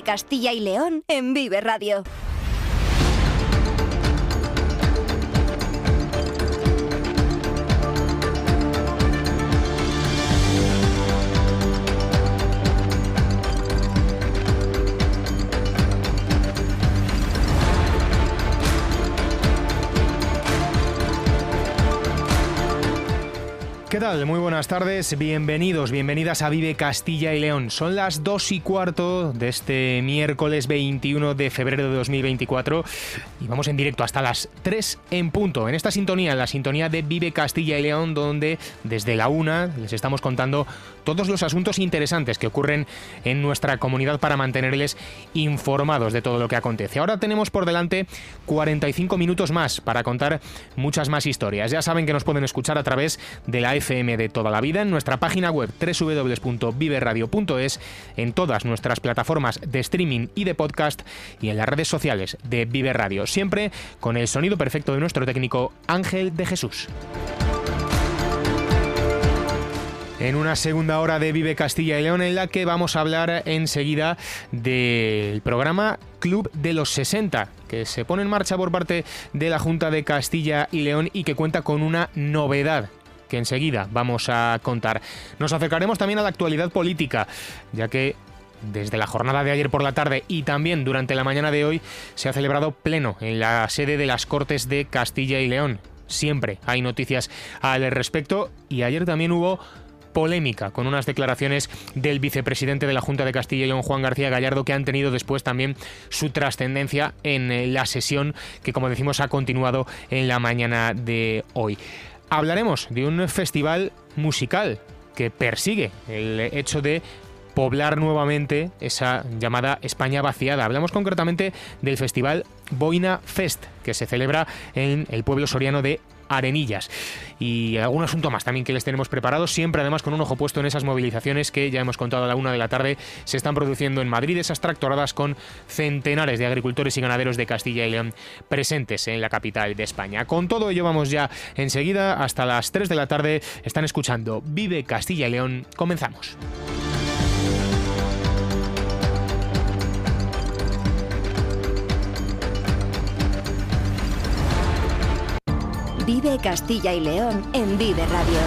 Castilla y León en Vive Radio. ¿Qué tal? Muy buenas tardes, bienvenidos, bienvenidas a Vive Castilla y León. Son las 2 y cuarto de este miércoles 21 de febrero de 2024 y vamos en directo hasta las 3 en punto, en esta sintonía, en la sintonía de Vive Castilla y León, donde desde la una les estamos contando todos los asuntos interesantes que ocurren en nuestra comunidad para mantenerles informados de todo lo que acontece. Ahora tenemos por delante 45 minutos más para contar muchas más historias. Ya saben que nos pueden escuchar a través de la FM de toda la vida en nuestra página web www.viveradio.es, en todas nuestras plataformas de streaming y de podcast y en las redes sociales de Vive Radio, siempre con el sonido perfecto de nuestro técnico Ángel de Jesús. En una segunda hora de Vive Castilla y León en la que vamos a hablar enseguida del programa Club de los 60, que se pone en marcha por parte de la Junta de Castilla y León y que cuenta con una novedad que enseguida vamos a contar. Nos acercaremos también a la actualidad política, ya que desde la jornada de ayer por la tarde y también durante la mañana de hoy se ha celebrado pleno en la sede de las Cortes de Castilla y León. Siempre hay noticias al respecto y ayer también hubo polémica con unas declaraciones del vicepresidente de la Junta de Castilla y León, Juan García Gallardo, que han tenido después también su trascendencia en la sesión que, como decimos, ha continuado en la mañana de hoy. Hablaremos de un festival musical que persigue el hecho de poblar nuevamente esa llamada España vaciada. Hablamos concretamente del festival Boina Fest, que se celebra en el pueblo soriano de Arenillas. Y algún asunto más también que les tenemos preparado, siempre además con un ojo puesto en esas movilizaciones que ya hemos contado a la una de la tarde se están produciendo en Madrid, esas tractoradas con centenares de agricultores y ganaderos de Castilla y León presentes en la capital de España. Con todo ello vamos ya enseguida hasta las 3 de la tarde. Están escuchando Vive Castilla y León. Comenzamos. Vive Castilla y León en Vive Radio.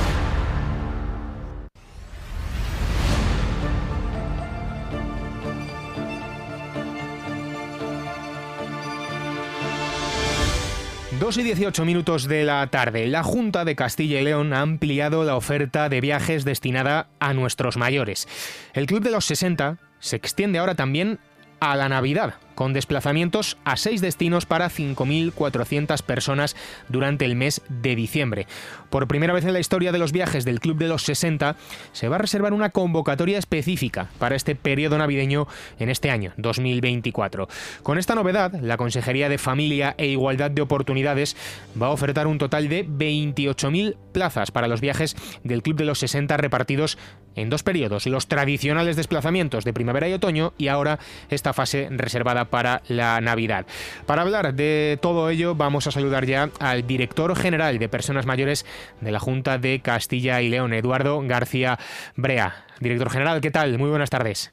Dos y 18 minutos de la tarde. La Junta de Castilla y León ha ampliado la oferta de viajes destinada a nuestros mayores. El Club de los 60 se extiende ahora también a la Navidad, con desplazamientos a seis destinos para 5.400 personas durante el mes de diciembre. Por primera vez en la historia de los viajes del Club de los 60, se va a reservar una convocatoria específica para este periodo navideño en este año, 2024. Con esta novedad, la Consejería de Familia e Igualdad de Oportunidades va a ofertar un total de 28.000 plazas para los viajes del Club de los 60 repartidos en dos periodos, los tradicionales desplazamientos de primavera y otoño y ahora esta fase reservada para la Navidad. Para hablar de todo ello vamos a saludar ya al director general de Personas Mayores de la Junta de Castilla y León, Eduardo García Brea. Director general, ¿qué tal? Muy buenas tardes.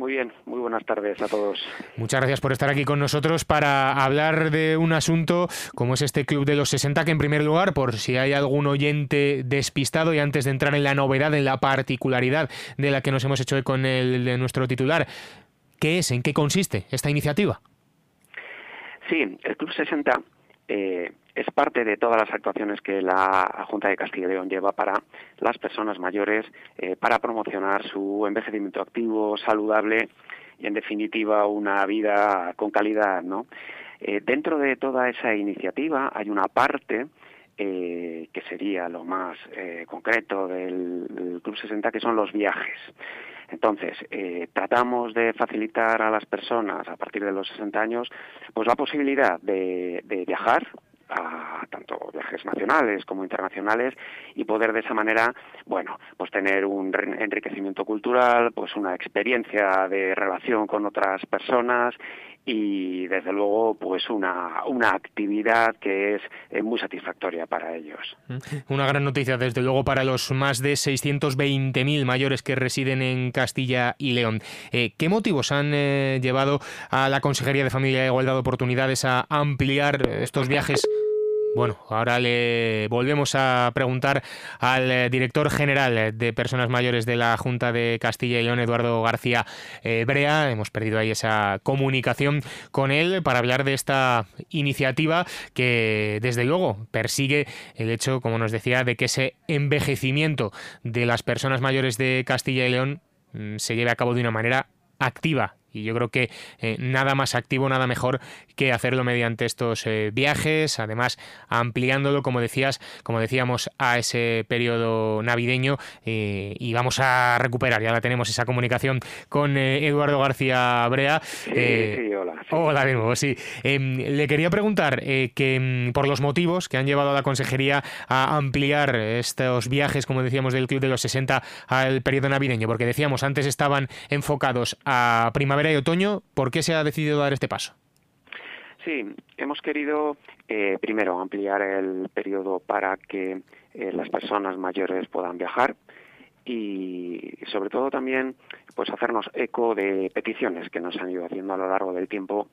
Muy bien, muy buenas tardes a todos. Muchas gracias por estar aquí con nosotros para hablar de un asunto como es este Club de los 60, que en primer lugar, por si hay algún oyente despistado y antes de entrar en la novedad, en la particularidad de la que nos hemos hecho con el de nuestro titular, ¿Qué es? ¿En qué consiste esta iniciativa? Sí, el Club 60 eh, es parte de todas las actuaciones que la Junta de Castilla y León lleva para las personas mayores, eh, para promocionar su envejecimiento activo, saludable y, en definitiva, una vida con calidad. ¿no? Eh, dentro de toda esa iniciativa hay una parte que sería lo más concreto del Club 60, que son los viajes. Entonces, eh, tratamos de facilitar a las personas a partir de los 60 años pues la posibilidad de, viajar a tanto viajes nacionales como internacionales y poder de esa manera, bueno, pues tener un enriquecimiento cultural, pues una experiencia de relación con otras personas y desde luego pues una, una actividad que es eh, muy satisfactoria para ellos. Mm. Una gran noticia desde luego para los más de 620.000 mayores que residen en Castilla y León. Eh, ¿Qué motivos han eh, llevado a la Consejería de Familia y Igualdad de Oportunidades a ampliar estos viajes? Bueno, ahora le volvemos a preguntar al eh, director general de Personas Mayores de la Junta de Castilla y León, Eduardo García eh, Brea. Hemos perdido ahí esa comunicación con él para hablar de esta iniciativa que, desde luego, persigue el hecho, como nos decía, de que ese envejecimiento de las personas mayores de Castilla y León mm, se lleve a cabo de una manera activa y yo creo que eh, nada más activo, nada mejor que hacerlo mediante estos eh, viajes, además ampliándolo, como decías, como decíamos, a ese periodo navideño eh, y vamos a recuperar, ya la tenemos esa comunicación con Eduardo García Brea. Sí, hola. Hola de nuevo, sí. Em, le quería preguntar que mm, por los motivos que han llevado a la consejería a ampliar estos viajes, como decíamos, del Club de los 60 al periodo navideño, porque decíamos antes estaban enfocados a primavera y otoño, ¿por qué se ha decidido dar este paso? Sí, hemos querido eh, primero ampliar el periodo para que eh, las personas mayores puedan viajar y sobre todo también pues hacernos eco de peticiones que nos han ido haciendo a lo largo del tiempo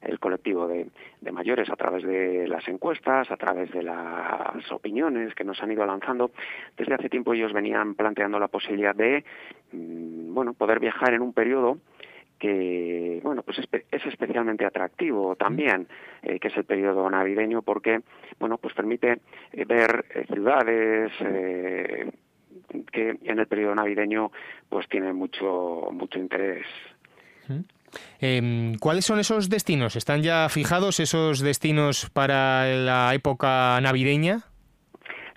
el colectivo de, mayores a través de las encuestas, a través de las opiniones que nos han ido lanzando. Desde hace tiempo ellos venían planteando la posibilidad de mm, bueno poder viajar en un periodo que bueno pues es, especialmente atractivo también eh, que es el periodo navideño porque bueno pues permite eh, ver eh, ciudades que en el periodo navideño pues tienen mucho mucho interés em, ¿Cuáles son esos destinos? ¿Están ya fijados esos destinos para la época navideña?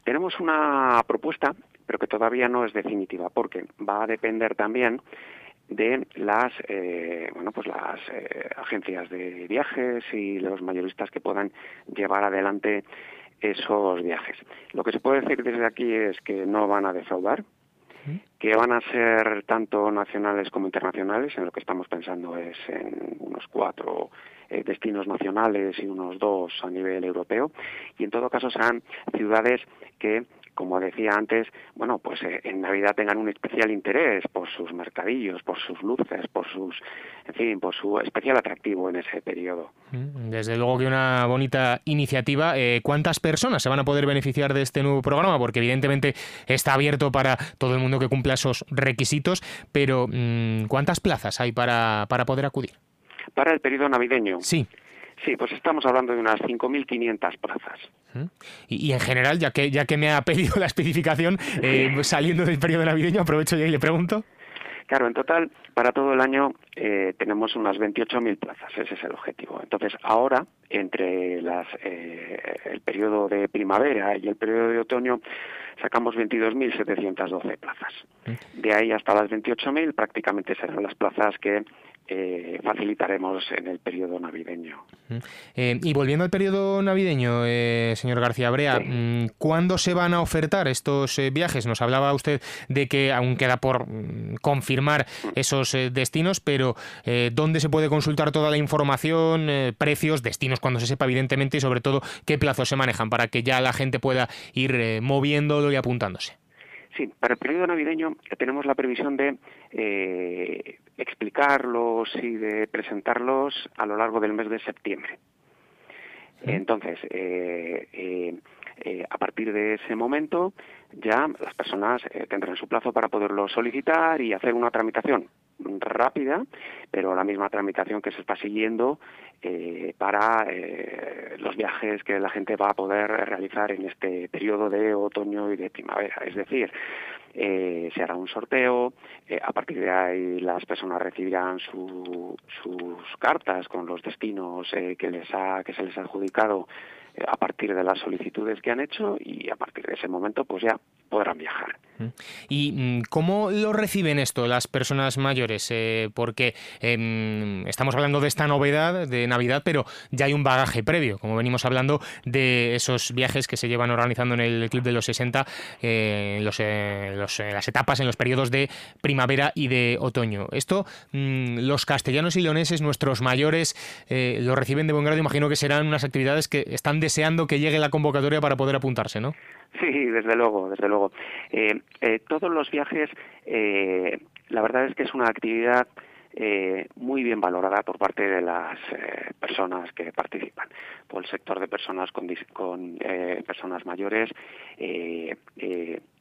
Tenemos una propuesta, pero que todavía no es definitiva, porque va a depender también de las eh, bueno pues las eh, agencias de viajes y los mayoristas que puedan llevar adelante esos viajes. Lo que se puede decir desde aquí es que no van a defraudar, que van a ser tanto nacionales como internacionales, en lo que estamos pensando es en unos cuatro eh, destinos nacionales y unos dos a nivel europeo, y en todo caso serán ciudades que como decía antes, bueno, pues eh, en Navidad tengan un especial interés por sus mercadillos, por sus luces, por sus, en fin, por su especial atractivo en ese periodo. Mm, desde luego que una bonita iniciativa. Eh, ¿Cuántas personas se van a poder beneficiar de este nuevo programa? Porque evidentemente está abierto para todo el mundo que cumpla esos requisitos, pero mm, ¿cuántas plazas hay para, para poder acudir? Para el periodo navideño. Sí. Sí, pues estamos hablando de unas 5.500 plazas. Y, en general, ya que, ya que me ha pedido la especificación, eh, saliendo del periodo navideño, aprovecho y le pregunto. Claro, en total, para todo el año eh, tenemos unas 28.000 plazas, ese es el objetivo. Entonces, ahora, entre las, eh, el periodo de primavera y el periodo de otoño, sacamos 22.712 plazas. De ahí hasta las 28.000 prácticamente serán las plazas que eh, facilitaremos en el periodo navideño. Eh, y volviendo al periodo navideño, eh, señor García Brea, mm, ¿cuándo se van a ofertar estos viajes? Nos hablaba usted de que aún queda por mm, confirmar esos destinos, pero ¿dónde se puede consultar toda la información, precios, destinos cuando se sepa evidentemente y sobre todo qué plazos se manejan para que ya la gente pueda ir moviéndolo y apuntándose? Sí, para el periodo navideño tenemos la previsión de eh, explicarlos y de presentarlos a lo largo del mes de septiembre. Entonces, eh, eh, a partir de ese momento, ya las personas tendrán su plazo para poderlo solicitar y hacer una tramitación rápida, pero la misma tramitación que se está siguiendo eh, para eh, los viajes que la gente va a poder realizar en este periodo de otoño y de primavera. Es decir, eh, se hará un sorteo, a partir de ahí las personas recibirán sus cartas con los destinos que, les ha, que se les ha adjudicado a partir de las solicitudes que han hecho y a partir de ese momento pues ya podrán viajar. ¿Y mm, cómo lo reciben esto las personas mayores? Eh, porque em, estamos hablando de esta novedad de Navidad, pero ya hay un bagaje previo, como venimos hablando de esos viajes que se llevan organizando en el Club de los 60, eh, en, las etapas, en los periodos de primavera y de otoño. Esto, mm, los castellanos y leoneses, nuestros mayores, eh, lo reciben de buen grado. Imagino que serán unas actividades que están deseando que llegue la convocatoria para poder apuntarse, ¿no? Sí, desde luego, desde luego. Eh, eh, todos los viajes, eh, la verdad es que es una actividad muy bien valorada por parte de las personas que participan. Por el sector de personas con, con personas mayores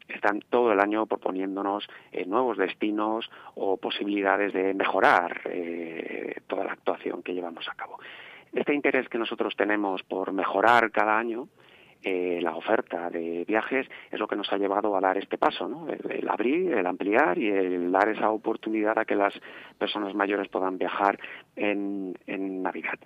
están todo el año proponiéndonos nuevos destinos o posibilidades de mejorar toda la actuación que llevamos a cabo. Este interés que nosotros tenemos por mejorar cada año eh, la oferta de viajes es lo que nos ha llevado a dar este paso, el, abrir, el ampliar y el dar esa oportunidad a que las personas mayores puedan viajar en Navidad.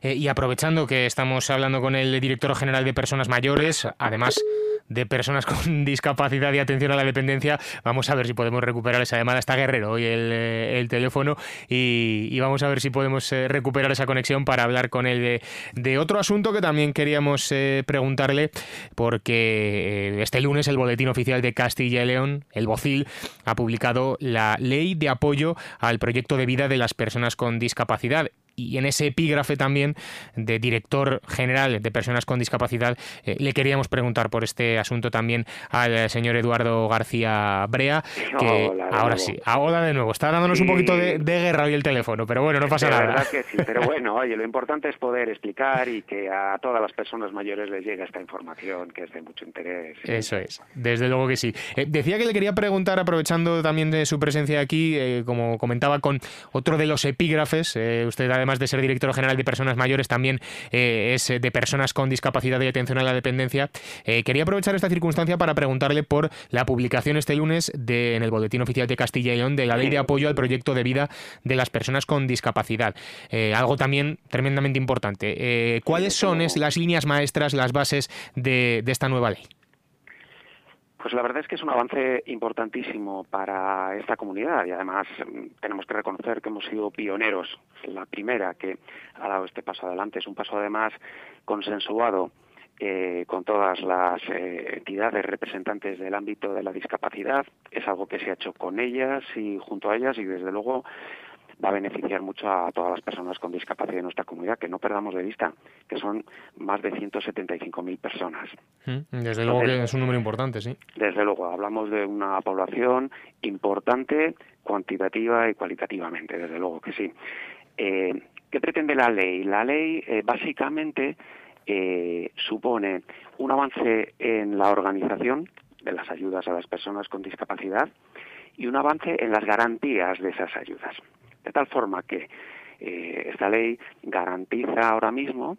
Eh, y aprovechando que estamos hablando con el director general de Personas Mayores, además de personas con discapacidad y atención a la dependencia. Vamos a ver si podemos recuperar esa llamada. Está Guerrero hoy el, eh, teléfono y, vamos a ver si podemos eh, recuperar esa conexión para hablar con él de, otro asunto que también queríamos preguntarle porque este lunes el Boletín Oficial de Castilla y León, el BOCIL, ha publicado la Ley de Apoyo al Proyecto de Vida de las Personas con Discapacidad y en ese epígrafe también de director general de personas con discapacidad, eh, le queríamos preguntar por este asunto también al señor Eduardo García Brea, que ahora sí, ahora de nuevo, está dándonos un poquito de, guerra hoy el teléfono, pero bueno, no pasa nada. Verdad que sí, pero bueno, oye, lo importante es poder explicar y que a todas las personas mayores les llegue esta información que es de mucho interés. Eso es, desde luego que sí. Eh, decía que le quería preguntar, aprovechando también de su presencia aquí, eh, como comentaba con otro de los epígrafes, usted ha además de ser director general de personas mayores, también eh, es de personas con discapacidad y atención a la dependencia. Eh, quería aprovechar esta circunstancia para preguntarle por la publicación este lunes de, en el Boletín Oficial de Castilla y León de la Ley de Apoyo al Proyecto de Vida de las Personas con Discapacidad. Eh, algo también tremendamente importante. ¿Cuáles son las líneas maestras, las bases de esta nueva ley? Pues la verdad es que es un avance importantísimo para esta comunidad y además mm, tenemos que reconocer que hemos sido pioneros. La primera que ha dado este paso adelante es un paso además consensuado eh, con todas las eh, entidades representantes del ámbito de la discapacidad. Es algo que se ha hecho con ellas y junto a ellas y desde luego va a beneficiar mucho a todas las personas con discapacidad de nuestra comunidad, que no perdamos de vista, que son más de 175.000 personas. Mm, desde luego que es un número importante, sí. Desde luego, hablamos de una población importante, cuantitativa y cualitativamente, desde luego que sí. Eh, ¿Qué pretende la ley? La ley eh, básicamente eh, supone un avance en la organización de las ayudas a las personas con discapacidad y un avance en las garantías de esas ayudas. De tal forma que eh, esta ley garantiza ahora mismo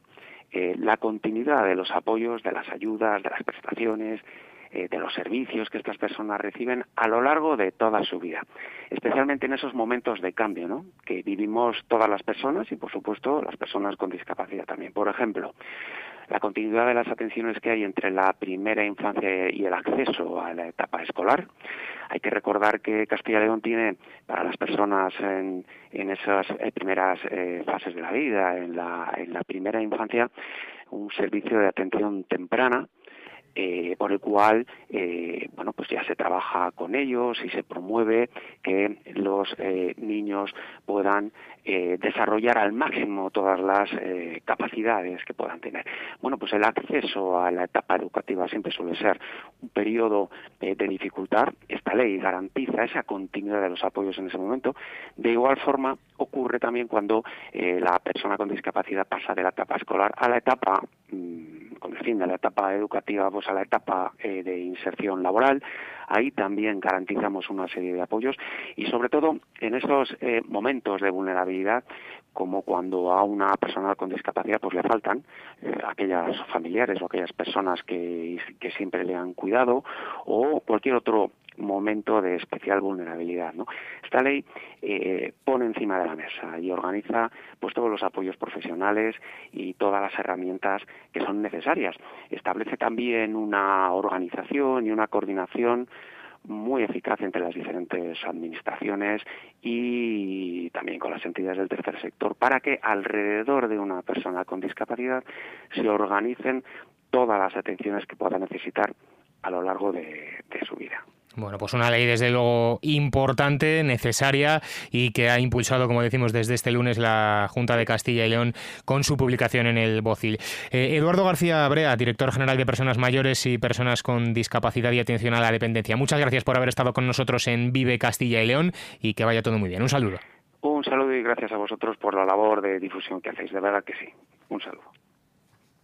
eh, la continuidad de los apoyos, de las ayudas, de las prestaciones, eh, de los servicios que estas personas reciben a lo largo de toda su vida, especialmente en esos momentos de cambio ¿no? que vivimos todas las personas y, por supuesto, las personas con discapacidad también. Por ejemplo, la continuidad de las atenciones que hay entre la primera infancia y el acceso a la etapa escolar. Hay que recordar que Castilla y León tiene para las personas en, esas eh, primeras eh, fases de la vida, en la, en la primera infancia, un servicio de atención temprana eh, por el cual eh, bueno pues ya se trabaja con ellos y se promueve que los eh, niños puedan desarrollar al máximo todas las capacidades que puedan tener. Bueno pues el acceso a la etapa educativa siempre suele ser un periodo de dificultad. Esta ley garantiza esa continuidad de los apoyos en ese momento. De igual forma ocurre también cuando la persona con discapacidad pasa de la etapa escolar a la etapa mm, con el fin de la etapa educativa a la etapa eh, de inserción laboral. Ahí también garantizamos una serie de apoyos y sobre todo en estos eh, momentos de vulnerabilidad como cuando a una persona con discapacidad pues le faltan eh, aquellas familiares o aquellas personas que, que, siempre le han cuidado o cualquier otro momento de especial vulnerabilidad. Esta ley eh, pone encima de la mesa y organiza pues todos los apoyos profesionales y todas las herramientas que son necesarias. Establece también una organización y una coordinación muy eficaz entre las diferentes administraciones y también con las entidades del tercer sector para que alrededor de una persona con discapacidad se organicen todas las atenciones que pueda necesitar a lo largo de, su vida. Bueno, pues una ley desde luego importante, necesaria y que ha impulsado, como decimos, desde este lunes la Junta de Castilla y León con su publicación en el BOCIL. Eh, Eduardo García Brea, director general de Personas Mayores y Personas con Discapacidad y Atención a la Dependencia. Muchas gracias por haber estado con nosotros en Vive Castilla y León y que vaya todo muy bien. Un saludo. Un saludo y gracias a vosotros por la labor de difusión que hacéis. De verdad que sí. Un saludo.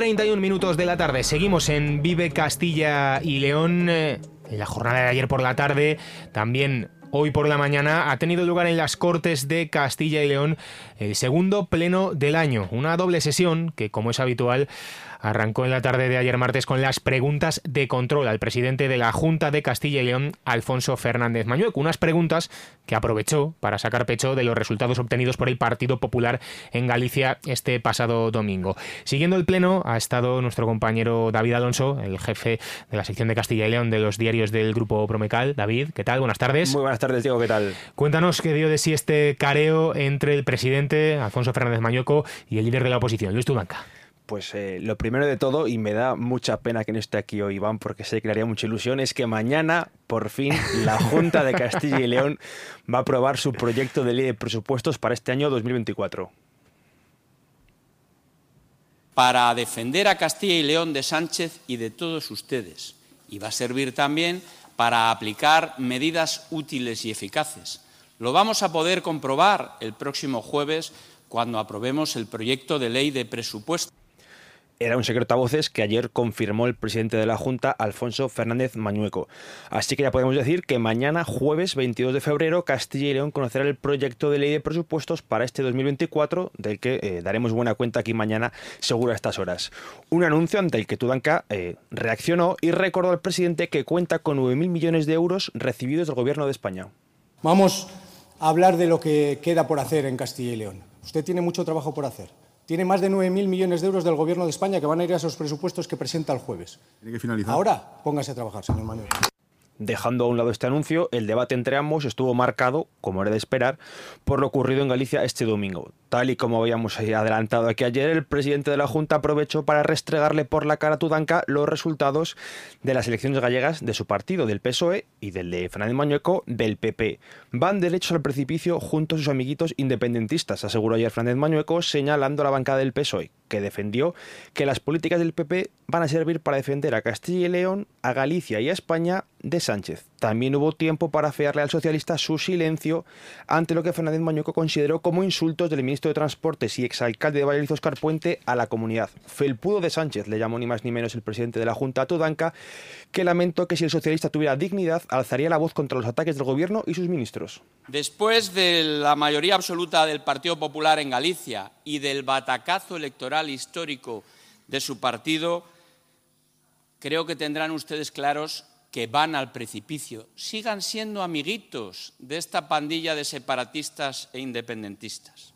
31 minutos de la tarde, seguimos en Vive Castilla y León. En la jornada de ayer por la tarde, también hoy por la mañana, ha tenido lugar en las Cortes de Castilla y León el segundo pleno del año. Una doble sesión que, como es habitual, arrancó en la tarde de ayer martes con las preguntas de control al presidente de la Junta de Castilla y León, Alfonso Fernández Mañueco. Unas preguntas que aprovechó para sacar pecho de los resultados obtenidos por el Partido Popular en Galicia este pasado domingo. Siguiendo el pleno ha estado nuestro compañero David Alonso, el jefe de la sección de Castilla y León de los diarios del Grupo Promecal. David, ¿qué tal? Buenas tardes. Muy buenas tardes, Diego, ¿qué tal? Cuéntanos qué dio de sí este careo entre el presidente Alfonso Fernández Mañueco y el líder de la oposición, Luis Tudanca. Pues eh, lo primero de todo, y me da mucha pena que no esté aquí hoy Iván, porque sé que le haría mucha ilusión, es que mañana, por fin, la Junta de Castilla y León va a aprobar su proyecto de ley de presupuestos para este año 2024. Para defender a Castilla y León de Sánchez y de todos ustedes. Y va a servir también para aplicar medidas útiles y eficaces. Lo vamos a poder comprobar el próximo jueves cuando aprobemos el proyecto de ley de presupuestos era un secreto a voces que ayer confirmó el presidente de la Junta, Alfonso Fernández Mañueco. Así que ya podemos decir que mañana, jueves 22 de febrero, Castilla y León conocerá el proyecto de ley de presupuestos para este 2024, del que eh, daremos buena cuenta aquí mañana, seguro a estas horas. Un anuncio ante el que Tudanca eh, reaccionó y recordó al presidente que cuenta con 9.000 millones de euros recibidos del Gobierno de España. Vamos a hablar de lo que queda por hacer en Castilla y León. Usted tiene mucho trabajo por hacer tiene más de 9.000 millones de euros del Gobierno de España que van a ir a esos presupuestos que presenta el jueves. Tiene que finalizar. Ahora, póngase a trabajar, señor Manuel. Dejando a un lado este anuncio, el debate entre ambos estuvo marcado, como era de esperar, por lo ocurrido en Galicia este domingo. Tal y como habíamos adelantado aquí ayer, el presidente de la Junta aprovechó para restregarle por la cara a Tudanca los resultados de las elecciones gallegas de su partido, del PSOE, y del de Fernández Mañueco, del PP. Van derechos al precipicio junto a sus amiguitos independentistas, aseguró ayer Fernández Mañueco, señalando a la bancada del PSOE, que defendió que las políticas del PP van a servir para defender a Castilla y León, a Galicia y a España de Sánchez. También hubo tiempo para fearle al socialista su silencio ante lo que Fernández Mañueco consideró como insultos del ministro de Transportes y exalcalde de Valladolid Oscar Puente a la comunidad. Felpudo de Sánchez le llamó ni más ni menos el presidente de la Junta Tudanca, que lamentó que si el socialista tuviera dignidad alzaría la voz contra los ataques del gobierno y sus ministros. Después de la mayoría absoluta del Partido Popular en Galicia y del batacazo electoral histórico de su partido, creo que tendrán ustedes claros que van al precipicio sigan siendo amiguitos de esta pandilla de separatistas e independentistas.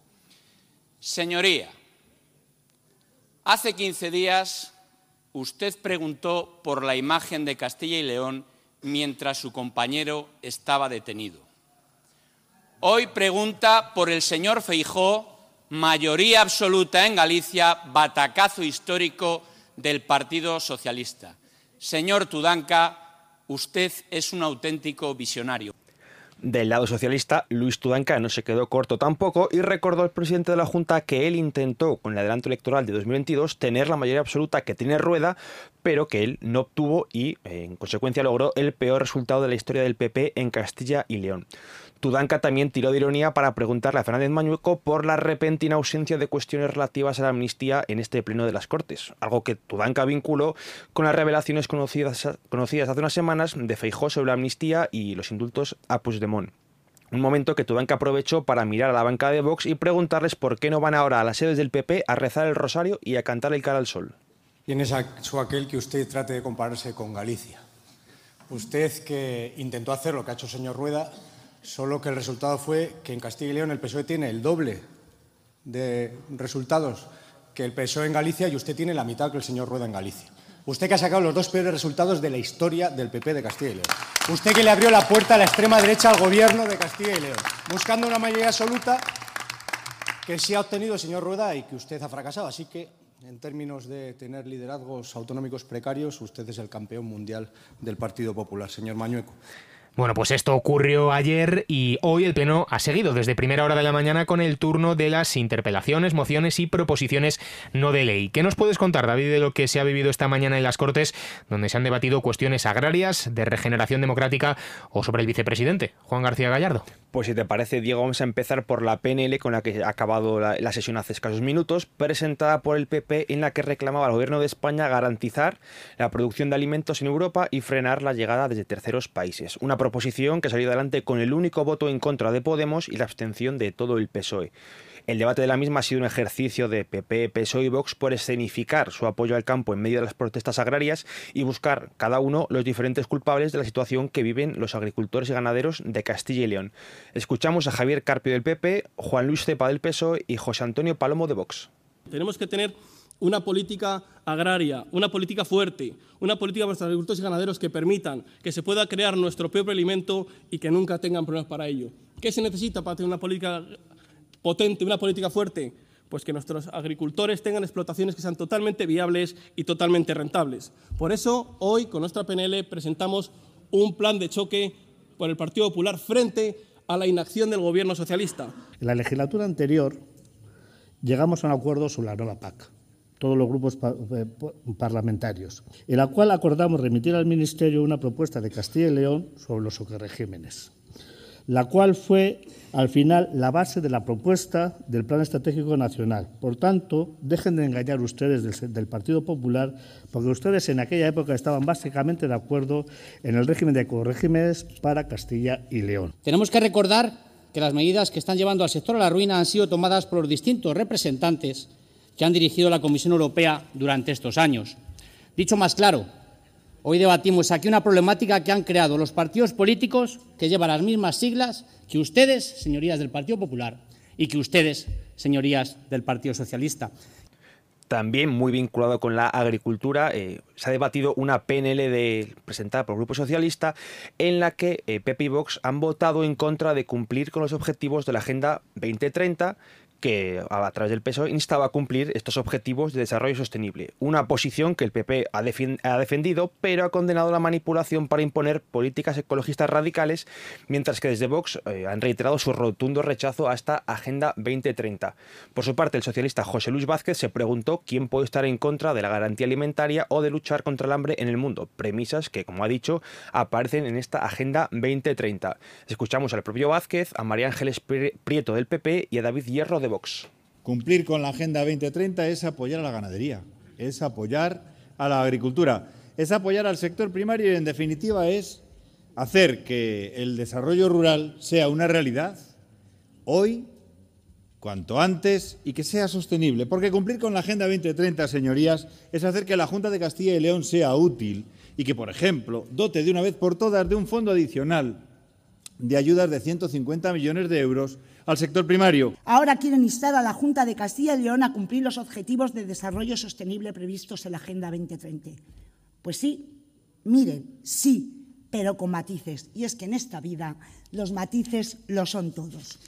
Señoría, hace 15 días usted preguntó por la imagen de Castilla y León mientras su compañero estaba detenido. Hoy pregunta por el señor Feijó, mayoría absoluta en Galicia, batacazo histórico del Partido Socialista. Señor Tudanca, usted es un auténtico visionario. Del lado socialista, Luis Tudanca no se quedó corto tampoco y recordó al presidente de la Junta que él intentó, con el adelanto electoral de 2022, tener la mayoría absoluta que tiene Rueda, pero que él no obtuvo y, en consecuencia, logró el peor resultado de la historia del PP en Castilla y León. Tudanca también tiró de ironía para preguntarle a Fernández Mañueco por la repentina ausencia de cuestiones relativas a la amnistía en este pleno de las Cortes, algo que Tudanca vinculó con las revelaciones conocidas, conocidas hace unas semanas de Feijó sobre la amnistía y los indultos a Puigdemont. Un momento que Tudanca aprovechó para mirar a la banca de Vox y preguntarles por qué no van ahora a las sedes del PP a rezar el rosario y a cantar el cara al sol. ¿Quién es aquel que usted trate de compararse con Galicia? Usted que intentó hacer lo que ha hecho el señor Rueda solo que el resultado fue que en Castilla y León el PSOE tiene el doble de resultados que el PSOE en Galicia y usted tiene la mitad que el señor Rueda en Galicia. Usted que ha sacado los dos peores resultados de la historia del PP de Castilla y León. Usted que le abrió la puerta a la extrema derecha al gobierno de Castilla y León, buscando una mayoría absoluta que sí ha obtenido el señor Rueda y que usted ha fracasado. Así que, en términos de tener liderazgos autonómicos precarios, usted es el campeón mundial del Partido Popular, señor Mañueco. Bueno, pues esto ocurrió ayer y hoy el Pleno ha seguido desde primera hora de la mañana con el turno de las interpelaciones, mociones y proposiciones no de ley. ¿Qué nos puedes contar, David, de lo que se ha vivido esta mañana en las Cortes, donde se han debatido cuestiones agrarias, de regeneración democrática o sobre el vicepresidente, Juan García Gallardo? Pues si te parece, Diego, vamos a empezar por la PNL con la que ha acabado la, sesión hace escasos minutos, presentada por el PP en la que reclamaba al gobierno de España garantizar la producción de alimentos en Europa y frenar la llegada desde terceros países. Una proposición que salió adelante con el único voto en contra de Podemos y la abstención de todo el PSOE. El debate de la misma ha sido un ejercicio de PP, PSOE y Vox por escenificar su apoyo al campo en medio de las protestas agrarias y buscar cada uno los diferentes culpables de la situación que viven los agricultores y ganaderos de Castilla y León. Escuchamos a Javier Carpio del PP, Juan Luis Cepa del PSOE y José Antonio Palomo de Vox. Tenemos que tener una política agraria, una política fuerte, una política para los agricultores y ganaderos que permitan que se pueda crear nuestro propio alimento y que nunca tengan problemas para ello. ¿Qué se necesita para tener una política potente, una política fuerte? Pues que nuestros agricultores tengan explotaciones que sean totalmente viables y totalmente rentables. Por eso, hoy, con nuestra PNL, presentamos un plan de choque por el Partido Popular frente a la inacción del Gobierno socialista. En la legislatura anterior llegamos a un acuerdo sobre la nueva PAC, todos los grupos eh, parlamentarios, en la cual acordamos remitir al Ministerio una propuesta de Castilla y León sobre los regímenes la cual fue al final la base de la propuesta del Plan Estratégico Nacional. Por tanto, dejen de engañar ustedes del, Partido Popular, porque ustedes en aquella época estaban básicamente de acuerdo en el régimen de corregímenes para Castilla y León. Tenemos que recordar que las medidas que están llevando al sector a la ruina han sido tomadas por los distintos representantes que han dirigido la Comisión Europea durante estos años. Dicho más claro, Hoy debatimos aquí una problemática que han creado los partidos políticos que llevan las mismas siglas que ustedes, señorías del Partido Popular, y que ustedes, señorías del Partido Socialista. También muy vinculado con la agricultura, eh, se ha debatido una PNL presentada por el Grupo Socialista en la que eh, Pepe y Vox han votado en contra de cumplir con los objetivos de la Agenda 2030 que a través del PSOE instaba a cumplir estos objetivos de desarrollo sostenible. Una posición que el PP ha, defendido, pero ha condenado la manipulación para imponer políticas ecologistas radicales, mientras que desde Vox eh, han reiterado su rotundo rechazo a esta Agenda 2030. Por su parte, el socialista José Luis Vázquez se preguntó quién puede estar en contra de la garantía alimentaria o de luchar contra el hambre en el mundo, premisas que, como ha dicho, aparecen en esta Agenda 2030. Escuchamos al propio Vázquez, a María Ángeles Prieto del PP y a David Hierro de Cumplir con la Agenda 2030 es apoyar a la ganadería, es apoyar a la agricultura, es apoyar al sector primario y, en definitiva, es hacer que el desarrollo rural sea una realidad hoy, cuanto antes, y que sea sostenible. Porque cumplir con la Agenda 2030, señorías, es hacer que la Junta de Castilla y León sea útil y que, por ejemplo, dote de una vez por todas de un fondo adicional de ayudas de 150 millones de euros al sector primario. Ahora quieren instar a la Junta de Castilla y León a cumplir los objetivos de desarrollo sostenible previstos en la Agenda 2030. Pues sí, miren, sí, pero con matices. Y es que en esta vida los matices lo son todos.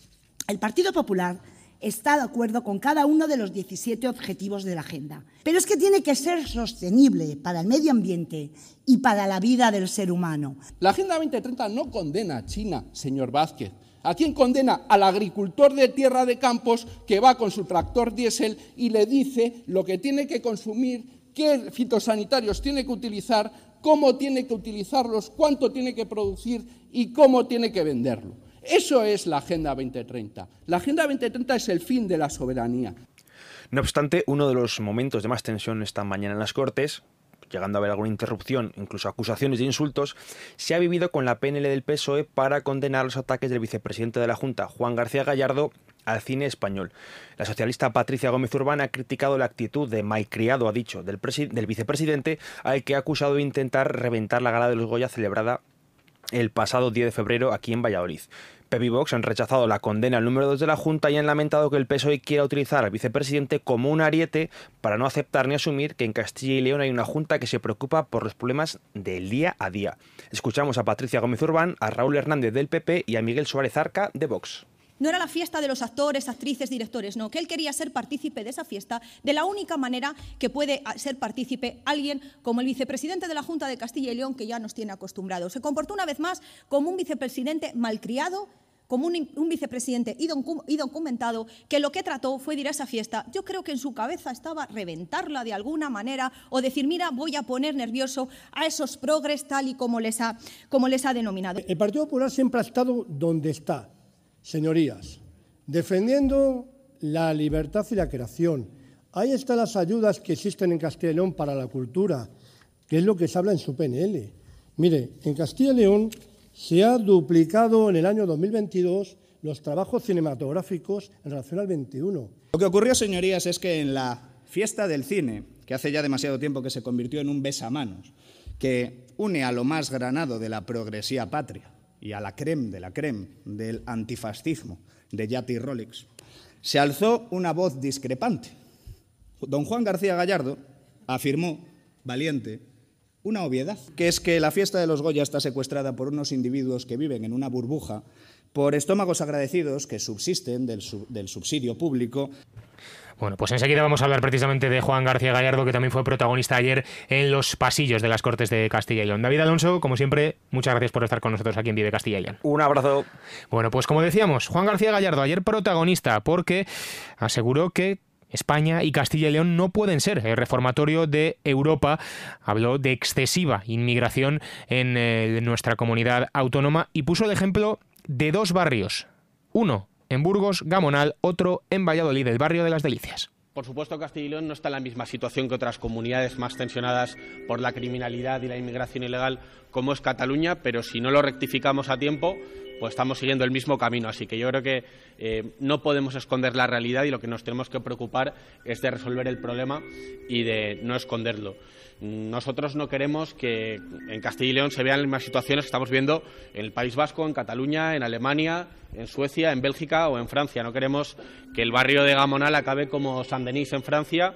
El Partido Popular está de acuerdo con cada uno de los 17 objetivos de la agenda. Pero es que tiene que ser sostenible para el medio ambiente y para la vida del ser humano. La Agenda 2030 no condena a China, señor Vázquez. ¿A quién condena? Al agricultor de tierra de campos que va con su tractor diésel y le dice lo que tiene que consumir, qué fitosanitarios tiene que utilizar, cómo tiene que utilizarlos, cuánto tiene que producir y cómo tiene que venderlo. Eso es la Agenda 2030. La Agenda 2030 es el fin de la soberanía. No obstante, uno de los momentos de más tensión esta mañana en las Cortes, llegando a haber alguna interrupción, incluso acusaciones de insultos, se ha vivido con la PNL del PSOE para condenar los ataques del vicepresidente de la Junta, Juan García Gallardo, al cine español. La socialista Patricia Gómez Urbana ha criticado la actitud de malcriado, ha dicho, del, del vicepresidente, al que ha acusado de intentar reventar la gala de los Goya celebrada el pasado 10 de febrero aquí en Valladolid. Pep y Vox han rechazado la condena al número 2 de la Junta y han lamentado que el PSOE quiera utilizar al vicepresidente como un ariete para no aceptar ni asumir que en Castilla y León hay una Junta que se preocupa por los problemas del día a día. Escuchamos a Patricia Gómez Urbán, a Raúl Hernández del PP y a Miguel Suárez Arca de Vox. No era la fiesta de los actores, actrices, directores, no, que él quería ser partícipe de esa fiesta de la única manera que puede ser partícipe alguien como el vicepresidente de la Junta de Castilla y León, que ya nos tiene acostumbrados. Se comportó una vez más como un vicepresidente malcriado, como un, vicepresidente y documentado, que lo que trató fue ir a esa fiesta. Yo creo que en su cabeza estaba reventarla de alguna manera o decir, mira, voy a poner nervioso a esos progres tal y como les ha, como les ha denominado. El Partido Popular siempre ha estado donde está, Señorías, defendiendo la libertad y la creación. Ahí están las ayudas que existen en Castilla y León para la cultura, que es lo que se habla en su PNL. Mire, en Castilla y León se ha duplicado en el año 2022 los trabajos cinematográficos en relación al 21. Lo que ocurrió, señorías, es que en la fiesta del cine, que hace ya demasiado tiempo que se convirtió en un besamanos, que une a lo más granado de la progresía patria, y a la creme de la creme del antifascismo de Yati Rolex, se alzó una voz discrepante. Don Juan García Gallardo afirmó, valiente, una obviedad, que es que la fiesta de los Goya está secuestrada por unos individuos que viven en una burbuja por estómagos agradecidos que subsisten del, del subsidio público. Bueno, pues enseguida vamos a hablar precisamente de Juan García Gallardo, que también fue protagonista ayer en los pasillos de las Cortes de Castilla y León. David Alonso, como siempre, muchas gracias por estar con nosotros aquí en Vive Castilla y León. Un abrazo. Bueno, pues como decíamos, Juan García Gallardo ayer protagonista porque aseguró que España y Castilla y León no pueden ser el reformatorio de Europa. Habló de excesiva inmigración en eh, nuestra comunidad autónoma y puso el ejemplo de dos barrios. Uno, en Burgos, Gamonal, otro en Valladolid, el barrio de las Delicias. Por supuesto, Castilla y León no está en la misma situación que otras comunidades más tensionadas por la criminalidad y la inmigración ilegal como es Cataluña, pero si no lo rectificamos a tiempo, pues estamos siguiendo el mismo camino. Así que yo creo que eh, no podemos esconder la realidad y lo que nos tenemos que preocupar es de resolver el problema y de no esconderlo. Nosotros no queremos que en Castilla y León se vean las mismas situaciones que estamos viendo en el País Vasco, en Cataluña, en Alemania, en Suecia, en Bélgica o en Francia. No queremos que el barrio de Gamonal acabe como Saint-Denis en Francia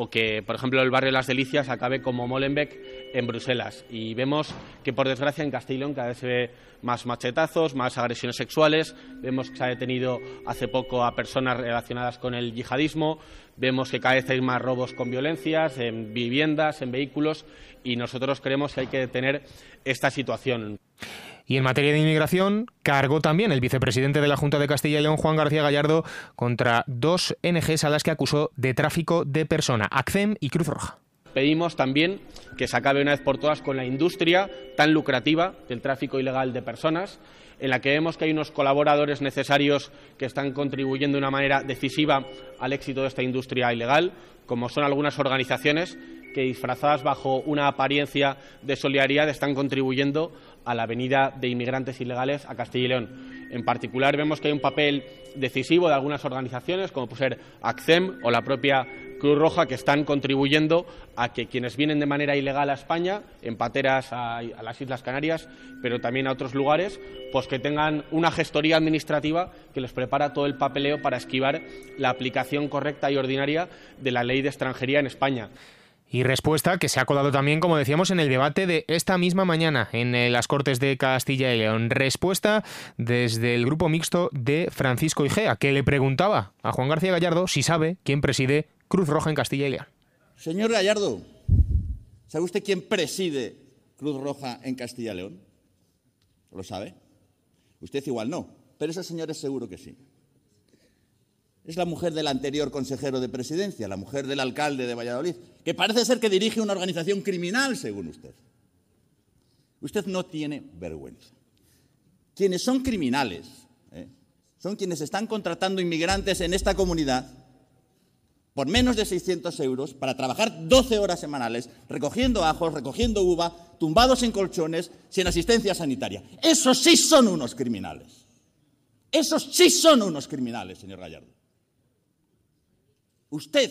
o que, por ejemplo, el barrio de Las Delicias acabe como Molenbeek en Bruselas. Y vemos que, por desgracia, en Castilla cada vez se ve más machetazos, más agresiones sexuales. Vemos que se ha detenido hace poco a personas relacionadas con el yihadismo. Vemos que cada vez hay más robos con violencias en viviendas, en vehículos. Y nosotros creemos que hay que detener esta situación. Y en materia de inmigración, cargó también el vicepresidente de la Junta de Castilla y León, Juan García Gallardo, contra dos NGs a las que acusó de tráfico de persona, ACCEM y Cruz Roja. Pedimos también que se acabe una vez por todas con la industria tan lucrativa del tráfico ilegal de personas, en la que vemos que hay unos colaboradores necesarios que están contribuyendo de una manera decisiva al éxito de esta industria ilegal, como son algunas organizaciones que disfrazadas bajo una apariencia de solidaridad están contribuyendo a la venida de inmigrantes ilegales a Castilla y León. En particular vemos que hay un papel decisivo de algunas organizaciones, como puede ser ACCEM o la propia Cruz Roja, que están contribuyendo a que quienes vienen de manera ilegal a España, en pateras a, las Islas Canarias, pero también a otros lugares, pues que tengan una gestoría administrativa que les prepara todo el papeleo para esquivar la aplicación correcta y ordinaria de la ley de extranjería en España. Y respuesta que se ha colado también, como decíamos, en el debate de esta misma mañana en eh, las Cortes de Castilla y León. Respuesta desde el grupo mixto de Francisco Igea, que le preguntaba a Juan García Gallardo si sabe quién preside Cruz Roja en Castilla y León. Señor Gallardo, ¿sabe usted quién preside Cruz Roja en Castilla y León? ¿Lo sabe? Usted igual no, pero esos señores seguro que sí. Es la mujer del anterior consejero de presidencia, la mujer del alcalde de Valladolid, que parece ser que dirige una organización criminal, según usted. Usted no tiene vergüenza. Quienes son criminales ¿eh? son quienes están contratando inmigrantes en esta comunidad por menos de 600 euros para trabajar 12 horas semanales recogiendo ajos, recogiendo uva, tumbados en colchones, sin asistencia sanitaria. Esos sí son unos criminales. Esos sí son unos criminales, señor Gallardo. Usted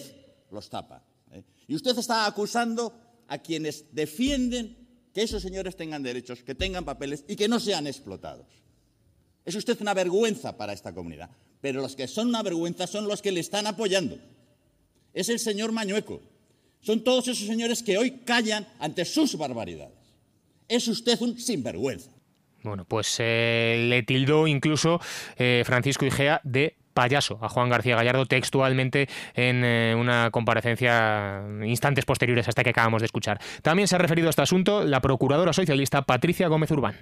los tapa. ¿eh? Y usted está acusando a quienes defienden que esos señores tengan derechos, que tengan papeles y que no sean explotados. Es usted una vergüenza para esta comunidad. Pero los que son una vergüenza son los que le están apoyando. Es el señor Mañueco. Son todos esos señores que hoy callan ante sus barbaridades. Es usted un sinvergüenza. Bueno, pues eh, le tildó incluso eh, Francisco Igea de payaso a Juan García Gallardo textualmente en eh, una comparecencia instantes posteriores a esta que acabamos de escuchar. También se ha referido a este asunto la procuradora socialista Patricia Gómez Urbán.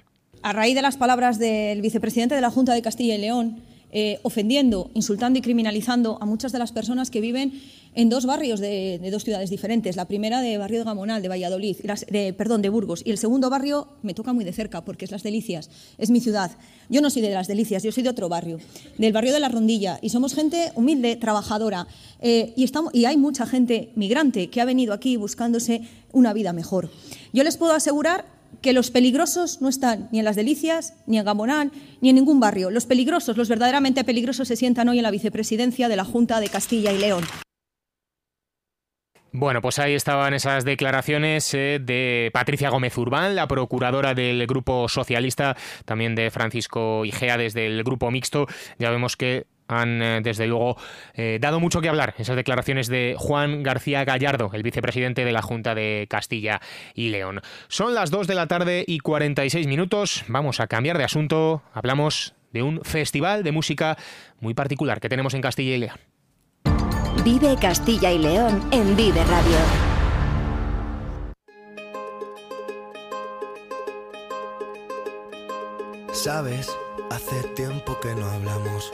A raíz de las palabras del vicepresidente de la Junta de Castilla y León, eh, ofendiendo, insultando y criminalizando a muchas de las personas que viven en dos barrios de, dos ciudades diferentes. La primera de Barrio Gamonal, de Valladolid, de, perdón, de Burgos. Y el segundo barrio me toca muy de cerca porque es Las Delicias, es mi ciudad. Yo no soy de Las Delicias, yo soy de otro barrio, del barrio de La Rondilla. Y somos gente humilde, trabajadora. Eh, y hay mucha gente migrante que ha venido aquí buscándose una vida mejor. Yo les puedo asegurar que los peligrosos no están ni en Las Delicias, ni en Gamonal, ni en ningún barrio. Los peligrosos, los verdaderamente peligrosos, se sientan hoy en la vicepresidencia de la Junta de Castilla y León. Bueno, pues ahí estaban esas declaraciones eh, de Patricia Gómez Urbán, la procuradora del Grupo Socialista, también de Francisco Igea desde el Grupo Mixto. Ya vemos que han, eh, desde luego, eh, dado mucho que hablar esas declaraciones de Juan García Gallardo, el vicepresidente de la Junta de Castilla y León. Son las 2 de la tarde y 46 minutos. Vamos a cambiar de asunto. Hablamos de un festival de música muy particular que tenemos en Castilla y León. Vive Castilla y León en Vive Radio. Sabes, hace tiempo que no hablamos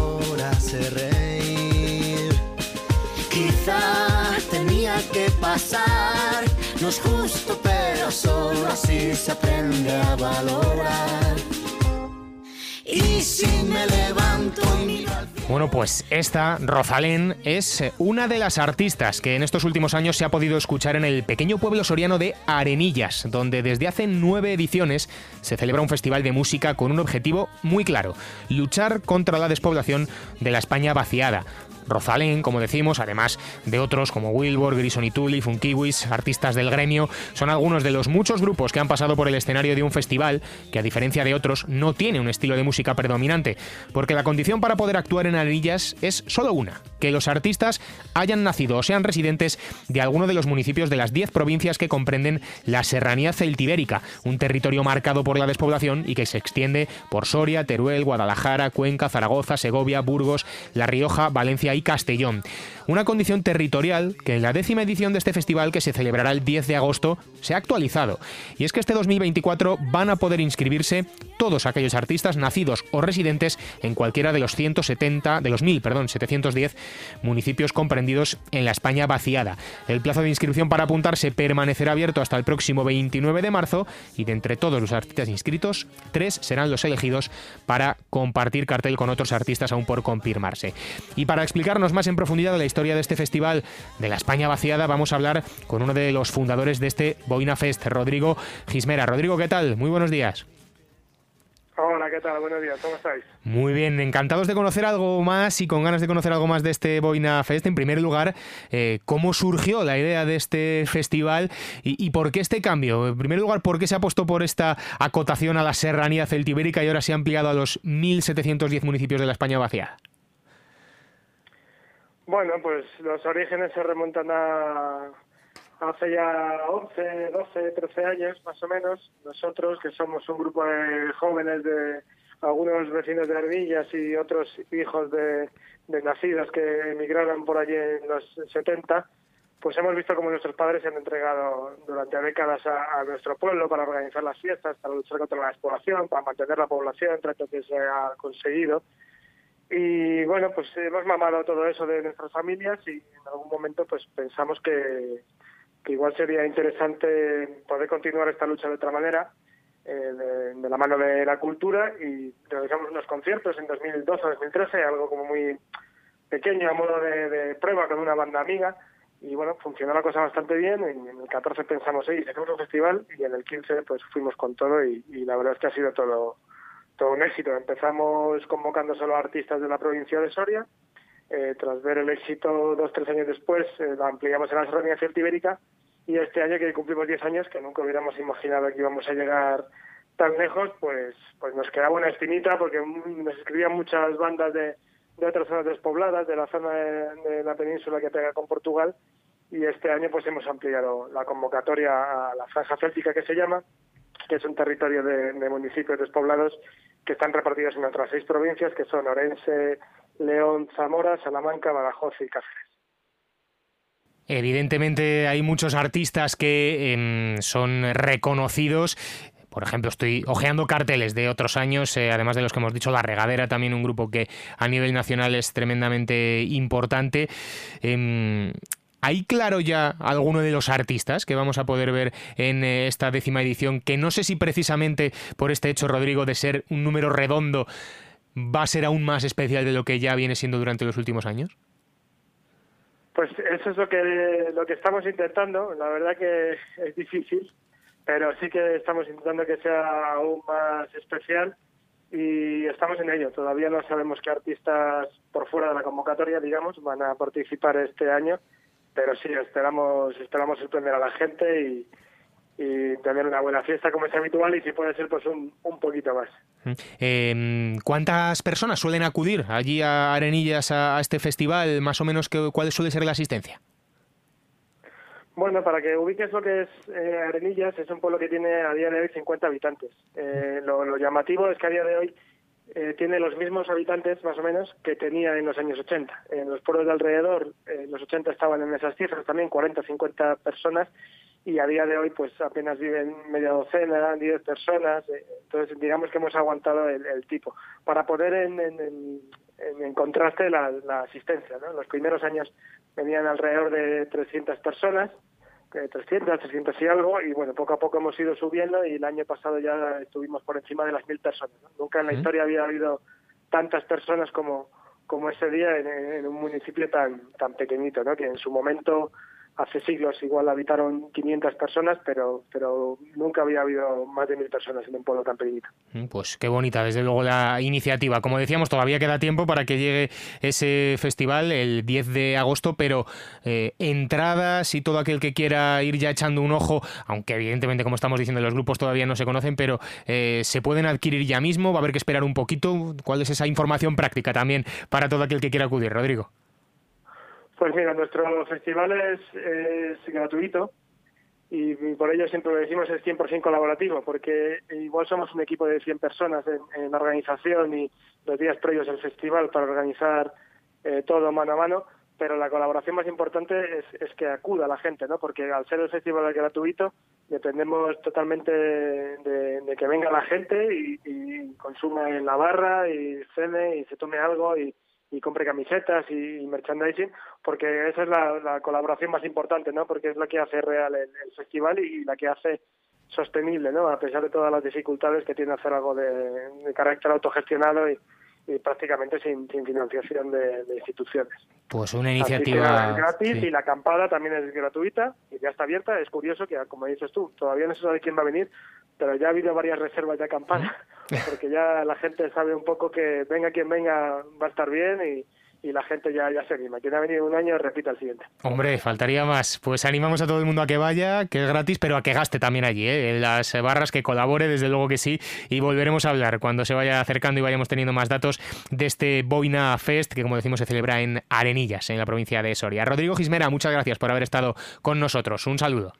pasar. No es justo, pero solo así se aprende a valorar. Y si me levanto y Bueno, pues esta, Rosalén, es una de las artistas que en estos últimos años se ha podido escuchar en el pequeño pueblo soriano de Arenillas, donde desde hace nueve ediciones se celebra un festival de música con un objetivo muy claro, luchar contra la despoblación de la España vaciada. Rosalén, como decimos, además de otros como Wilbur, Grison y Tully, Funkiwis, artistas del gremio, son algunos de los muchos grupos que han pasado por el escenario de un festival que, a diferencia de otros, no tiene un estilo de música predominante, porque la condición para poder actuar en Arenillas es solo una, que los artistas hayan nacido o sean residentes de alguno de los municipios de las 10 provincias que comprenden la Serranía Celtibérica, un territorio marcado por la despoblación y que se extiende por Soria, Teruel, Guadalajara, Cuenca, Zaragoza, Segovia, Burgos, La Rioja, Valencia y Castellón. Una condición territorial que en la décima edición de este festival, que se celebrará el 10 de agosto, se ha actualizado. Y es que este 2024 van a poder inscribirse todos aquellos artistas nacidos o residentes en cualquiera de los 170, de los 1000, perdón, 710 municipios comprendidos en la España vaciada. El plazo de inscripción para apuntarse permanecerá abierto hasta el próximo 29 de marzo y de entre todos los artistas inscritos, tres serán los elegidos para compartir cartel con otros artistas aún por confirmarse. Y para explicarnos más en profundidad la historia de este festival de la España vaciada, vamos a hablar con uno de los fundadores de este Boina Fest, Rodrigo Gismera. Rodrigo, ¿qué tal? Muy buenos días. Hola, ¿qué tal? Buenos días, ¿cómo estáis? Muy bien, encantados de conocer algo más y con ganas de conocer algo más de este Boina Fest. En primer lugar, eh, ¿cómo surgió la idea de este festival y, por qué este cambio? En primer lugar, ¿por qué se ha puesto por esta acotación a la serranía celtibérica y ahora se ha ampliado a los 1.710 municipios de la España vaciada? Bueno, pues los orígenes se remontan a hace ya 11, 12, 13 años más o menos. Nosotros, que somos un grupo de jóvenes de algunos vecinos de Ardillas y otros hijos de, nacidos que emigraron por allí en los 70, pues hemos visto cómo nuestros padres se han entregado durante décadas a, nuestro pueblo para organizar las fiestas, para luchar contra la despoblación, para mantener la población, trato que se ha conseguido. Y bueno, pues hemos mamado todo eso de nuestras familias y en algún momento pues pensamos que, que igual sería interesante poder continuar esta lucha de otra manera, eh, de, la mano de la cultura, y realizamos unos conciertos en 2012-2013, algo como muy pequeño a modo de, prueba con una banda amiga, y bueno, funcionó la cosa bastante bien, en, el 14 pensamos, sí, hacemos un festival, y en el 15 pues fuimos con todo, y, la verdad es que ha sido todo, un éxito. Empezamos convocando solo a artistas de la provincia de Soria, eh, tras ver el éxito dos tres años después, eh, la ampliamos en la Serranía Celtibérica. Y este año que cumplimos 10 años, que nunca hubiéramos imaginado que íbamos a llegar tan lejos, pues pues nos quedaba una espinita porque nos escribían muchas bandas de, de otras zonas despobladas, de la zona de, la península que pega con Portugal. Y este año pues hemos ampliado la convocatoria a la franja céltica que se llama, que es un territorio de, municipios despoblados que están repartidos en otras seis provincias que son Orense, León, Zamora, Salamanca, Badajoz y Cáceres. Evidentemente hay muchos artistas que em, son reconocidos por ejemplo, estoy hojeando carteles de otros años, eh, además de los que hemos dicho, La Regadera, también un grupo que a nivel nacional es tremendamente importante. Em, ¿Hay claro ya alguno de los artistas que vamos a poder ver en eh, esta décima edición? Que no sé si precisamente por este hecho, Rodrigo, de ser un número redondo, va a ser aún más especial de lo que ya viene siendo durante los últimos años? Pues eso es lo que lo que estamos intentando. La verdad que es difícil, pero sí que estamos intentando que sea aún más especial y estamos en ello. Todavía no sabemos qué artistas por fuera de la convocatoria, digamos, van a participar este año, pero sí esperamos esperamos sorprender a la gente y, y tener una buena fiesta como es habitual y si puede ser pues un, un poquito más. Eh, ¿Cuántas personas suelen acudir allí a Arenillas a, este festival? Más o menos, ¿cuál suele ser la asistencia? Bueno, para que ubiques lo que es eh, Arenillas, es un pueblo que tiene a día de hoy 50 habitantes. Eh, lo, llamativo es que a día de hoy eh, tiene los mismos habitantes, más o menos, que tenía en los años 80. En los pueblos de alrededor, en los 80 estaban en esas cifras también, 40, 50 personas, y a día de hoy pues apenas viven media docena, diez personas, eh, entonces digamos que hemos aguantado el, tipo. Para poner en, en, contraste la, asistencia, ¿no? En los primeros años venían alrededor de 300 personas, 300, 300 y algo, y bueno, poco a poco hemos ido subiendo y el año pasado ya estuvimos por encima de las mil personas. Nunca en la historia había habido tantas personas como como ese día en, en, un municipio tan tan pequeñito, ¿no? Que en su momento hace siglos igual habitaron 500 personas, pero, pero nunca había habido más de mil personas en un pueblo tan pequeñito. Mm, pues qué bonita, desde luego, la iniciativa. Como decíamos, todavía queda tiempo para que llegue ese festival el 10 de agosto, pero eh, entradas y todo aquel que quiera ir ya echando un ojo, aunque evidentemente, como estamos diciendo, los grupos todavía no se conocen, pero eh, se pueden adquirir ya mismo, va a haber que esperar un poquito. ¿Cuál es esa información práctica también para todo aquel que quiera acudir, Rodrigo? Pues mira, nuestro festival es, gratuito y, por ello siempre lo decimos es 100% colaborativo, porque igual somos un equipo de 100 personas en, en organización y los días previos al festival para organizar eh, todo mano a mano, pero la colaboración más importante es, que acuda la gente, ¿no? Porque al ser el festival gratuito dependemos totalmente de, que venga la gente y, y, consuma en la barra y cene y se tome algo y, y compre camisetas y, merchandising, porque esa es la, colaboración más importante, ¿no? Porque es la que hace real el, festival y, la que hace sostenible, ¿no? A pesar de todas las dificultades que tiene hacer algo de, carácter autogestionado y, y prácticamente sin, sin financiación de, de instituciones. Pues una iniciativa es gratis sí. y la acampada también es gratuita y ya está abierta. Es curioso que, como dices tú, todavía no se sabe quién va a venir, pero ya ha habido varias reservas de acampada, porque ya la gente sabe un poco que venga quien venga va a estar bien y, y la gente ya, ya se anima. Quien ha venido un año repita el siguiente. Hombre, faltaría más. Pues animamos a todo el mundo a que vaya, que es gratis, pero a que gaste también allí, ¿eh? en las barras, que colabore, desde luego que sí. Y volveremos a hablar cuando se vaya acercando y vayamos teniendo más datos de este Boina Fest, que como decimos se celebra en Arenillas, en la provincia de Soria. Rodrigo Gismera, muchas gracias por haber estado con nosotros. Un saludo.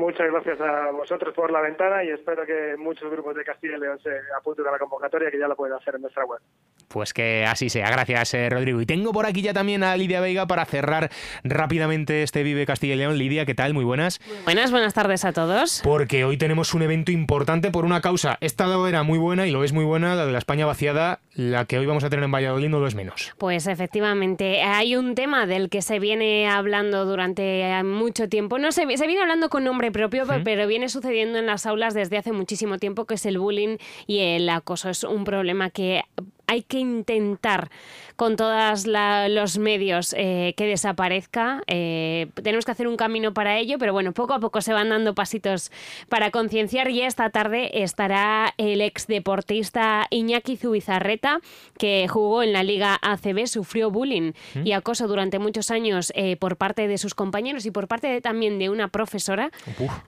Muchas gracias a vosotros por la ventana y espero que muchos grupos de Castilla y León se apunten a la convocatoria, que ya lo pueden hacer en nuestra web. Pues que así sea. Gracias, eh, Rodrigo. Y tengo por aquí ya también a Lidia Veiga para cerrar rápidamente este Vive Castilla y León. Lidia, ¿qué tal? Muy buenas. Buenas, buenas tardes a todos. Porque hoy tenemos un evento importante por una causa. Esta era muy buena y lo es muy buena, la de la España vaciada. La que hoy vamos a tener en Valladolid no lo es menos. Pues efectivamente, hay un tema del que se viene hablando durante mucho tiempo. No se, se viene hablando con nombre propio, ¿Mm? pero viene sucediendo en las aulas desde hace muchísimo tiempo, que es el bullying y el acoso. Es un problema que hay que intentar con todos los medios eh, que desaparezca. Eh, tenemos que hacer un camino para ello, pero bueno, poco a poco se van dando pasitos para concienciar y esta tarde estará el ex deportista Iñaki Zubizarreta, que jugó en la Liga ACB, sufrió bullying ¿Mm? y acoso durante muchos años eh, por parte de sus compañeros y por parte de- también de una profesora.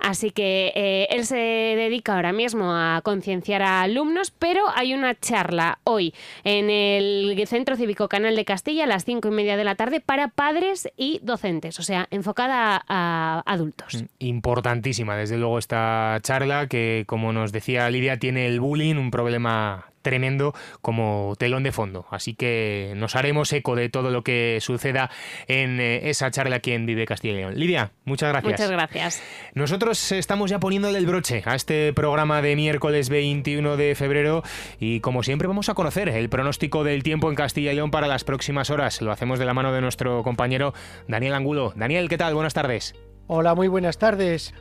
Así que él se dedica ahora mismo a concienciar a alumnos, pero hay una charla hoy en el Centro Cívico Canal de Castilla a las cinco y media de la tarde para padres y docentes, o sea, enfocada a, adultos. Importantísima, desde luego, esta charla que, como nos decía Lidia, tiene el bullying, un problema tremendo como telón de fondo. Así que nos haremos eco de todo lo que suceda en eh, esa charla aquí en Vive Castilla y León. Lidia, muchas gracias. Muchas gracias. Nosotros estamos ya poniéndole el broche a este programa de miércoles 21 de febrero y como siempre vamos a conocer el pronóstico del tiempo en Castilla y León para las próximas horas. Lo hacemos de la mano de nuestro compañero Daniel Angulo. Daniel, ¿qué tal? Buenas tardes. Hola, muy buenas tardes.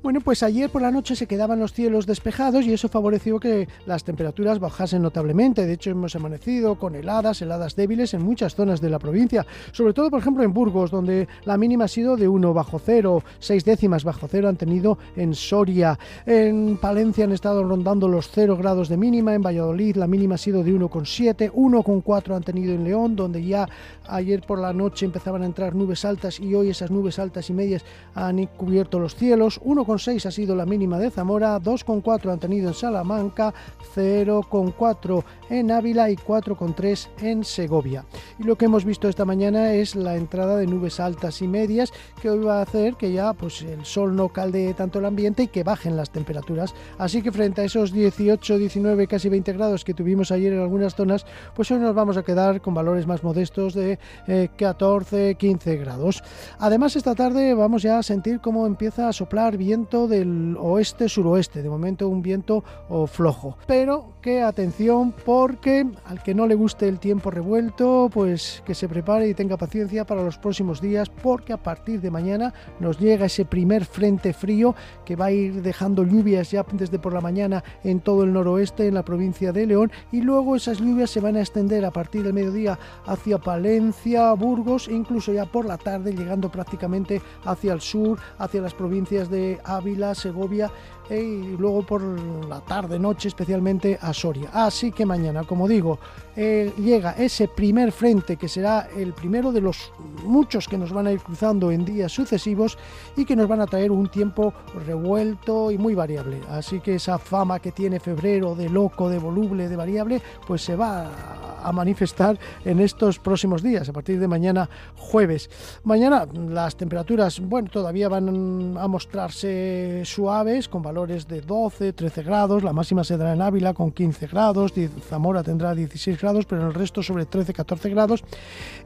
Bueno, pues ayer por la noche se quedaban los cielos despejados y eso favoreció que las temperaturas bajasen notablemente. De hecho, hemos amanecido con heladas, heladas débiles en muchas zonas de la provincia. Sobre todo, por ejemplo, en Burgos, donde la mínima ha sido de 1 bajo cero, 6 décimas bajo cero han tenido en Soria. En Palencia han estado rondando los 0 grados de mínima. En Valladolid la mínima ha sido de 1,7, 1,4 han tenido en León, donde ya ayer por la noche empezaban a entrar nubes altas y hoy esas nubes altas y medias han cubierto los cielos. 1,6 ha sido la mínima de Zamora, 2,4 han tenido en Salamanca, 0,4 en Ávila y 4,3 en Segovia. Y lo que hemos visto esta mañana es la entrada de nubes altas y medias que hoy va a hacer que ya pues el sol no caldee tanto el ambiente y que bajen las temperaturas. Así que frente a esos 18, 19, casi 20 grados que tuvimos ayer en algunas zonas, pues hoy nos vamos a quedar con valores más modestos de eh, 14, 15 grados. Además esta tarde vamos ya a sentir cómo empieza a soplar del oeste-suroeste, de momento un viento flojo. Pero que atención porque al que no le guste el tiempo revuelto, pues que se prepare y tenga paciencia para los próximos días porque a partir de mañana nos llega ese primer frente frío que va a ir dejando lluvias ya desde por la mañana en todo el noroeste, en la provincia de León y luego esas lluvias se van a extender a partir del mediodía hacia Palencia, Burgos e incluso ya por la tarde llegando prácticamente hacia el sur, hacia las provincias de Ávila, Segovia y luego por la tarde, noche especialmente a Soria. Así que mañana, como digo, eh, llega ese primer frente que será el primero de los muchos que nos van a ir cruzando en días sucesivos y que nos van a traer un tiempo revuelto y muy variable. Así que esa fama que tiene febrero de loco, de voluble, de variable, pues se va a manifestar en estos próximos días, a partir de mañana jueves. Mañana las temperaturas, bueno, todavía van a mostrarse suaves, con valores de 12, 13 grados, la máxima se dará en Ávila con 15 grados, Zamora tendrá 16 grados, pero en el resto sobre 13, 14 grados.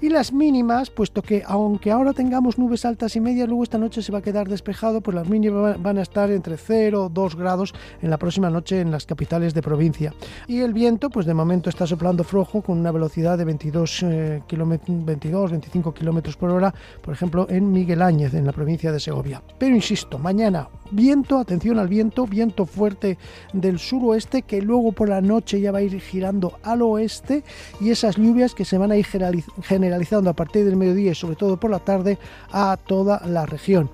Y las mínimas, puesto que aunque ahora tengamos nubes altas y medias, luego esta noche se va a quedar despejado, pues las mínimas van a estar entre 0, 2 grados en la próxima noche en las capitales de provincia. Y el viento, pues de momento está soplando flojo con una velocidad de 22, 22 25 kilómetros por hora, por ejemplo, en Miguel Áñez, en la provincia de Segovia. Pero insisto, mañana viento, atención al viento, fuerte del suroeste que luego por la noche ya va a ir girando al oeste y esas lluvias que se van a ir generalizando a partir del mediodía y sobre todo por la tarde a toda la región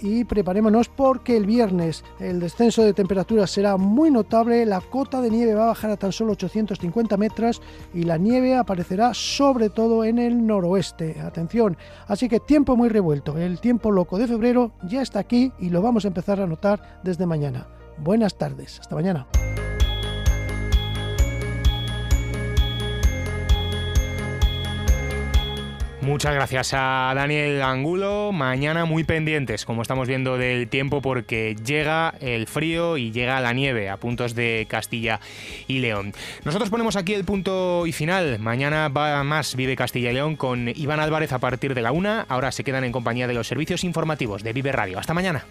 y preparémonos porque el viernes el descenso de temperaturas será muy notable, la cota de nieve va a bajar a tan solo 850 metros y la nieve aparecerá sobre todo en el noroeste. Atención, así que tiempo muy revuelto, el tiempo loco de febrero ya está aquí y lo vamos a empezar a notar desde mañana. Buenas tardes, hasta mañana. Muchas gracias a Daniel Angulo. Mañana muy pendientes, como estamos viendo del tiempo, porque llega el frío y llega la nieve a puntos de Castilla y León. Nosotros ponemos aquí el punto y final. Mañana va más Vive Castilla y León con Iván Álvarez a partir de la una. Ahora se quedan en compañía de los servicios informativos de Vive Radio. Hasta mañana.